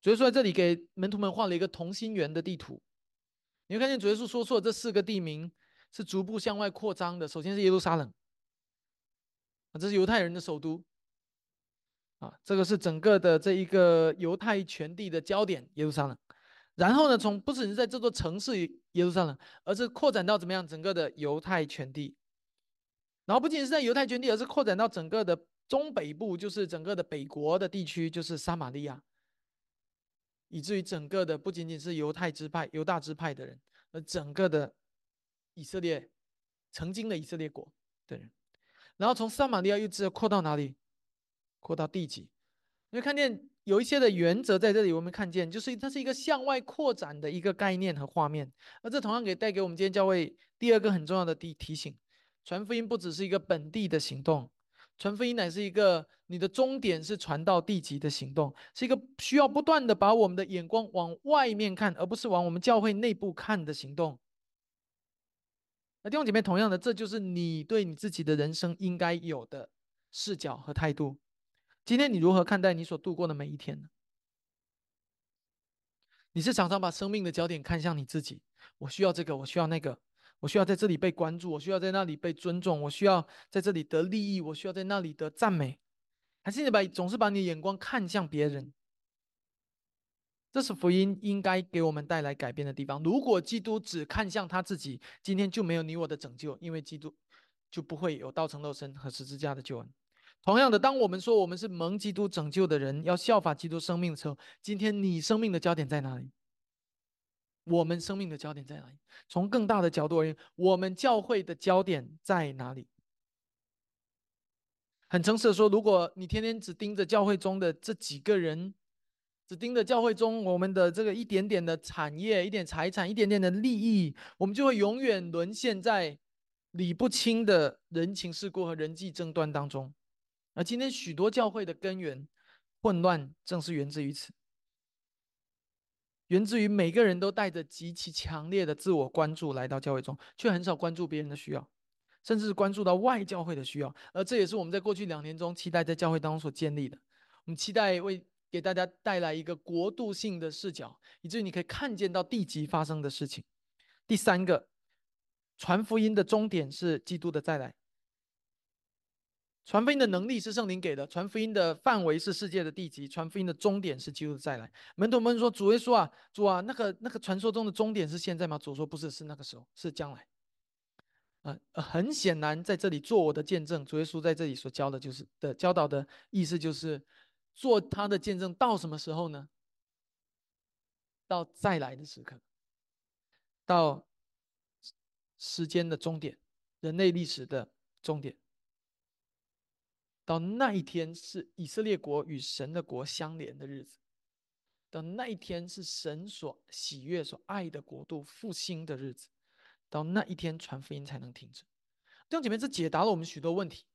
主耶稣在这里给门徒们画了一个同心圆的地图，你会看见主耶稣说出了这四个地名是逐步向外扩张的。首先是耶路撒冷，啊，这是犹太人的首都，啊，这个是整个的这一个犹太全地的焦点，耶路撒冷。然后呢，从不只是在这座城市耶路撒冷，而是扩展到怎么样整个的犹太全地。然后不仅是在犹太全地，而是扩展到整个的中北部，就是整个的北国的地区，就是撒玛利亚。以至于整个的不仅仅是犹太支派、犹大支派的人，而整个的以色列，曾经的以色列国的人，然后从撒玛利亚又直接扩到哪里？扩到地极。你会看见有一些的原则在这里，我们看见就是它是一个向外扩展的一个概念和画面。而这同样给带给我们今天教会第二个很重要的提提醒：传福音不只是一个本地的行动。传福音乃是一个你的终点是传到地极的行动，是一个需要不断的把我们的眼光往外面看，而不是往我们教会内部看的行动。那弟兄姐妹，同样的，这就是你对你自己的人生应该有的视角和态度。今天你如何看待你所度过的每一天呢？你是常常把生命的焦点看向你自己，我需要这个，我需要那个。我需要在这里被关注，我需要在那里被尊重，我需要在这里得利益，我需要在那里得赞美，还是你把总是把你的眼光看向别人？这是福音应该给我们带来改变的地方。如果基督只看向他自己，今天就没有你我的拯救，因为基督就不会有道成肉身和十字架的救恩。同样的，当我们说我们是蒙基督拯救的人，要效法基督生命的时候，今天你生命的焦点在哪里？我们生命的焦点在哪里？从更大的角度而言，我们教会的焦点在哪里？很诚实的说，如果你天天只盯着教会中的这几个人，只盯着教会中我们的这个一点点的产业、一点财产、一点点的利益，我们就会永远沦陷在理不清的人情世故和人际争端当中。而今天许多教会的根源混乱，正是源自于此。源自于每个人都带着极其强烈的自我关注来到教会中，却很少关注别人的需要，甚至是关注到外教会的需要。而这也是我们在过去两年中期待在教会当中所建立的。我们期待为给大家带来一个国度性的视角，以至于你可以看见到地级发生的事情。第三个，传福音的终点是基督的再来。传福音的能力是圣灵给的，传福音的范围是世界的地级，传福音的终点是基督再来。门徒们说：“主耶稣啊，主啊，那个那个传说中的终点是现在吗？”主说：“不是，是那个时候，是将来。”啊，很显然在这里做我的见证。主耶稣在这里所教的就是的教导的意思就是做他的见证到什么时候呢？到再来的时刻，到时间的终点，人类历史的终点。到那一天是以色列国与神的国相连的日子，到那一天是神所喜悦、所爱的国度复兴的日子，到那一天传福音才能停止。弟兄姐妹，这解答了我们许多问题。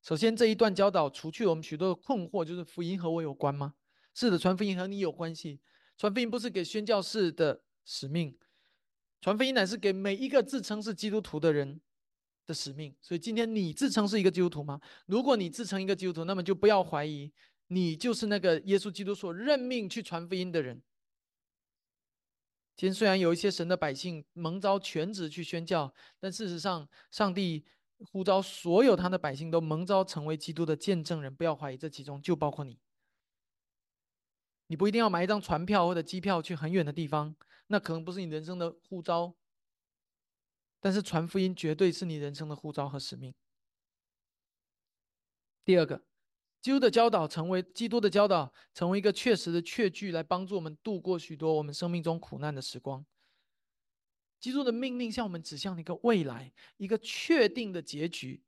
首先，这一段教导除去我们许多的困惑，就是福音和我有关吗？是的，传福音和你有关系。传福音不是给宣教士的使命，传福音乃是给每一个自称是基督徒的人。的使命，所以今天你自称是一个基督徒吗？如果你自称一个基督徒，那么就不要怀疑，你就是那个耶稣基督所任命去传福音的人。今天虽然有一些神的百姓蒙召全职去宣教，但事实上，上帝呼召所有他的百姓都蒙召成为基督的见证人。不要怀疑，这其中就包括你。你不一定要买一张船票或者机票去很远的地方，那可能不是你人生的呼召。但是传福音绝对是你人生的护照和使命。第二个，基督的教导成为基督的教导，成为一个确实的确据，来帮助我们度过许多我们生命中苦难的时光。基督的命令向我们指向一个未来，一个确定的结局，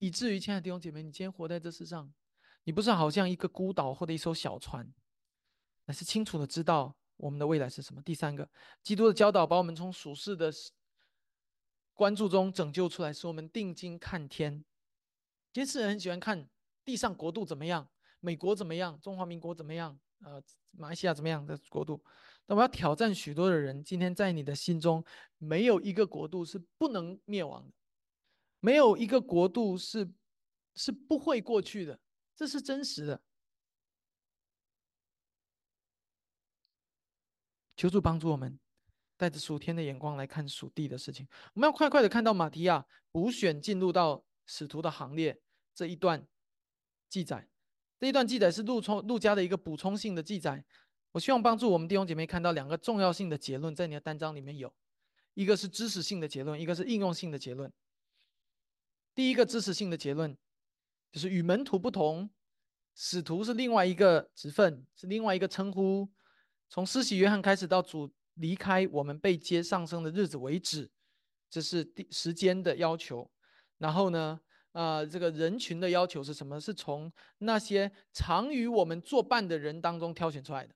以至于亲爱的弟兄姐妹，你今天活在这世上，你不是好像一个孤岛或者一艘小船，而是清楚的知道我们的未来是什么。第三个，基督的教导把我们从属世的。关注中拯救出来，使我们定睛看天。其实人很喜欢看地上国度怎么样，美国怎么样，中华民国怎么样，呃，马来西亚怎么样的国度。那我要挑战许多的人，今天在你的心中，没有一个国度是不能灭亡的，没有一个国度是是不会过去的，这是真实的。求主帮助我们，带着属天的眼光来看属地的事情。我们要快快的看到马提亚补选进入到使徒的行列这一段记载。这一段记载是陆充陆家的一个补充性的记载。我希望帮助我们弟兄姐妹看到两个重要性的结论，在你的单章里面有一个是知识性的结论，一个是应用性的结论。第一个知识性的结论就是与门徒不同，使徒是另外一个职分，是另外一个称呼。从施洗约翰开始到主离开我们被接上升的日子为止，这是第时间的要求。然后呢，啊，这个人群的要求是什么？是从那些常与我们作伴的人当中挑选出来的。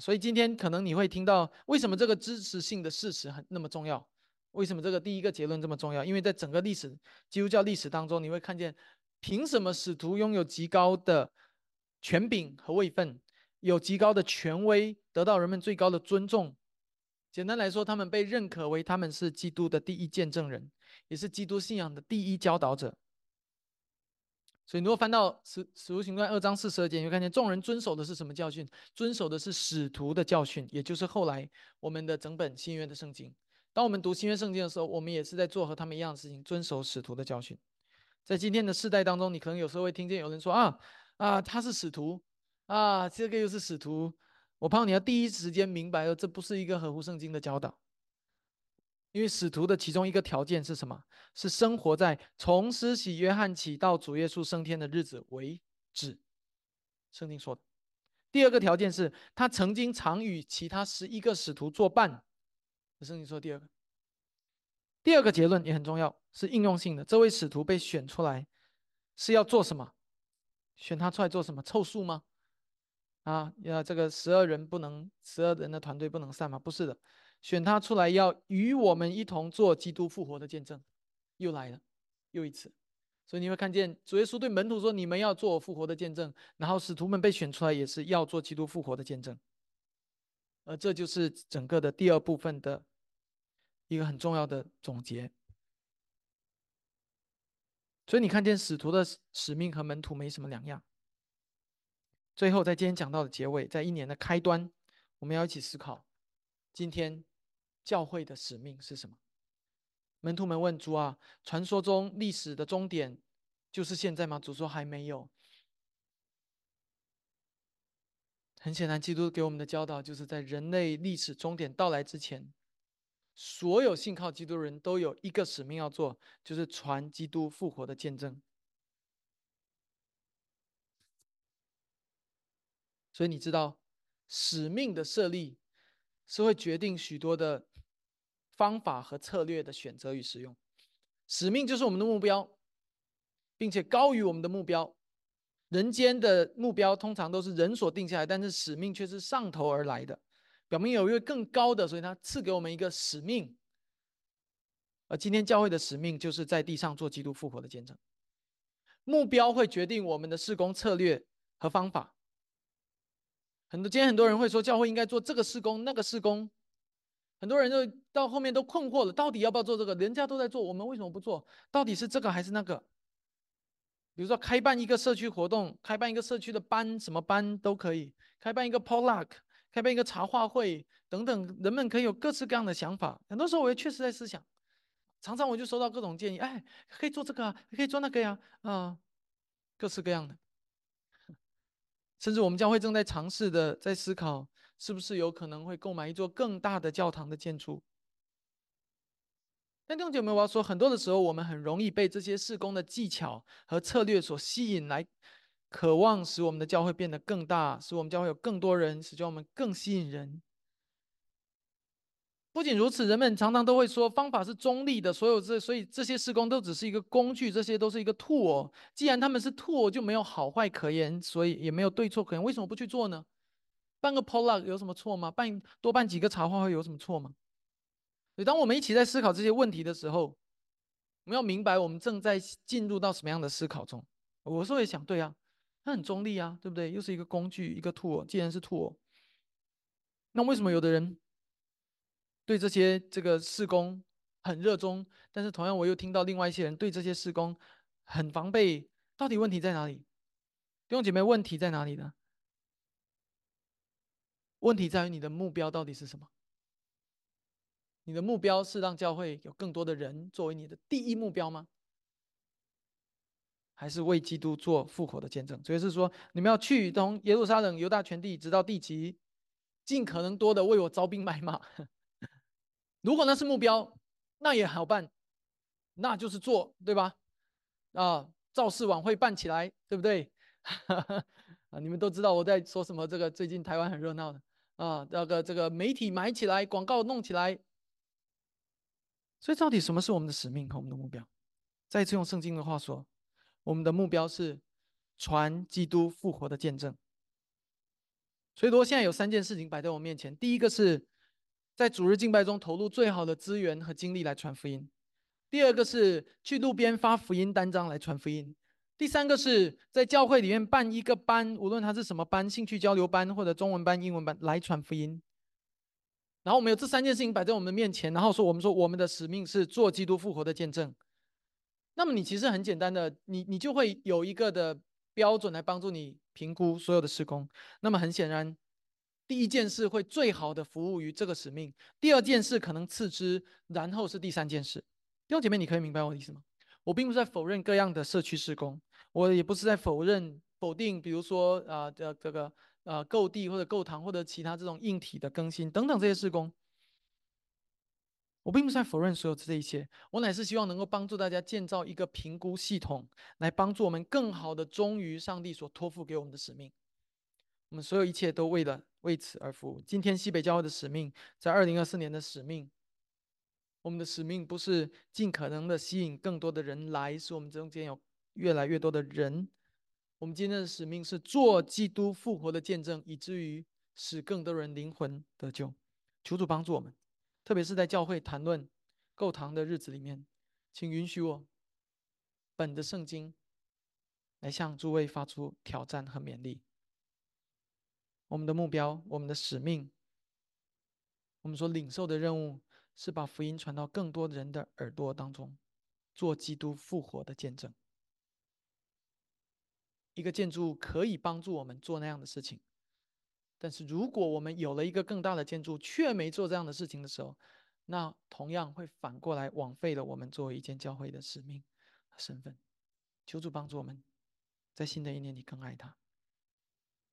所以今天可能你会听到，为什么这个支持性的事实很那么重要？为什么这个第一个结论这么重要？因为在整个历史基督教历史当中，你会看见，凭什么使徒拥有极高的权柄和位分？有极高的权威，得到人们最高的尊重。简单来说，他们被认可为他们是基督的第一见证人，也是基督信仰的第一教导者。所以，如果翻到使使徒行传二章四十二节，你会看见众人遵守的是什么教训？遵守的是使徒的教训，也就是后来我们的整本新约的圣经。当我们读新约圣经的时候，我们也是在做和他们一样的事情，遵守使徒的教训。在今天的世代当中，你可能有时候会听见有人说：“啊啊，他是使徒。”啊，这个又是使徒，我怕你要第一时间明白了，这不是一个合乎圣经的教导。因为使徒的其中一个条件是什么？是生活在从施洗约翰起到主耶稣升天的日子为止。圣经说的。第二个条件是他曾经常与其他十一个使徒作伴。圣经说第二个。第二个结论也很重要，是应用性的。这位使徒被选出来是要做什么？选他出来做什么？凑数吗？啊，要这个十二人不能，十二人的团队不能散吗？不是的，选他出来要与我们一同做基督复活的见证，又来了，又一次。所以你会看见主耶稣对门徒说：“你们要做我复活的见证。”然后使徒们被选出来也是要做基督复活的见证。而这就是整个的第二部分的一个很重要的总结。所以你看见使徒的使命和门徒没什么两样。最后，在今天讲到的结尾，在一年的开端，我们要一起思考，今天教会的使命是什么？门徒们问主啊：“传说中历史的终点就是现在吗？”主说：“还没有。”很显然，基督给我们的教导就是在人类历史终点到来之前，所有信靠基督的人都有一个使命要做，就是传基督复活的见证。所以你知道，使命的设立是会决定许多的方法和策略的选择与使用。使命就是我们的目标，并且高于我们的目标。人间的目标通常都是人所定下来，但是使命却是上头而来的，表明有一位更高的，所以他赐给我们一个使命。而今天教会的使命就是在地上做基督复活的见证。目标会决定我们的施工策略和方法。很多今天很多人会说教会应该做这个施工那个施工，很多人就到后面都困惑了，到底要不要做这个？人家都在做，我们为什么不做？到底是这个还是那个？比如说开办一个社区活动，开办一个社区的班，什么班都可以；开办一个 Polack 开办一个茶话会等等，人们可以有各式各样的想法。很多时候我也确实在思想，常常我就收到各种建议，哎，可以做这个啊，可以做那个呀，啊，各式各样的。甚至我们教会正在尝试的，在思考是不是有可能会购买一座更大的教堂的建筑。但弟兄姐妹，我要说，很多的时候，我们很容易被这些事工的技巧和策略所吸引，来渴望使我们的教会变得更大，使我们教会有更多人，使教我们更吸引人。不仅如此，人们常常都会说方法是中立的，所有这所以这些施工都只是一个工具，这些都是一个 tool。既然他们是 tool，就没有好坏可言，所以也没有对错可言。为什么不去做呢？办个 p o l a 有什么错吗？办多办几个茶话会有什么错吗？所以当我们一起在思考这些问题的时候，我们要明白我们正在进入到什么样的思考中。我说也想对啊，它很中立啊，对不对？又是一个工具，一个 tool。既然是 tool，那为什么有的人？对这些这个施工很热衷，但是同样我又听到另外一些人对这些施工很防备，到底问题在哪里？弟兄姐妹，问题在哪里呢？问题在于你的目标到底是什么？你的目标是让教会有更多的人作为你的第一目标吗？还是为基督做复活的见证？所以是说，你们要去从耶路撒冷、犹大全地，直到地极，尽可能多的为我招兵买马。如果那是目标，那也好办，那就是做，对吧？啊，造势晚会办起来，对不对？[LAUGHS] 啊，你们都知道我在说什么。这个最近台湾很热闹的啊，那个这个媒体买起来，广告弄起来。所以到底什么是我们的使命和我们的目标？再次用圣经的话说。我们的目标是传基督复活的见证。所以说，现在有三件事情摆在我面前：第一个是在主日敬拜中投入最好的资源和精力来传福音；第二个是去路边发福音单张来传福音；第三个是在教会里面办一个班，无论它是什么班，兴趣交流班或者中文班、英文班来传福音。然后我们有这三件事情摆在我们的面前，然后说我们说我们的使命是做基督复活的见证。那么你其实很简单的，你你就会有一个的标准来帮助你评估所有的施工。那么很显然，第一件事会最好的服务于这个使命，第二件事可能次之，然后是第三件事。弟兄姐妹，你可以明白我的意思吗？我并不是在否认各样的社区施工，我也不是在否认否定，比如说啊这这个啊购地或者购堂或者其他这种硬体的更新等等这些施工。我并不是在否认所有这一切，我乃是希望能够帮助大家建造一个评估系统，来帮助我们更好的忠于上帝所托付给我们的使命。我们所有一切都为了为此而服务。今天西北教会的使命，在二零二四年的使命，我们的使命不是尽可能的吸引更多的人来，使我们中间有越来越多的人。我们今天的使命是做基督复活的见证，以至于使更多人灵魂得救。求主帮助我们。特别是在教会谈论购堂的日子里面，请允许我本着圣经来向诸位发出挑战和勉励。我们的目标，我们的使命，我们所领受的任务是把福音传到更多人的耳朵当中，做基督复活的见证。一个建筑可以帮助我们做那样的事情。但是，如果我们有了一个更大的建筑，却没做这样的事情的时候，那同样会反过来枉费了我们作为一间教会的使命和身份。求主帮助我们，在新的一年里更爱他。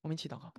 我们一起祷告。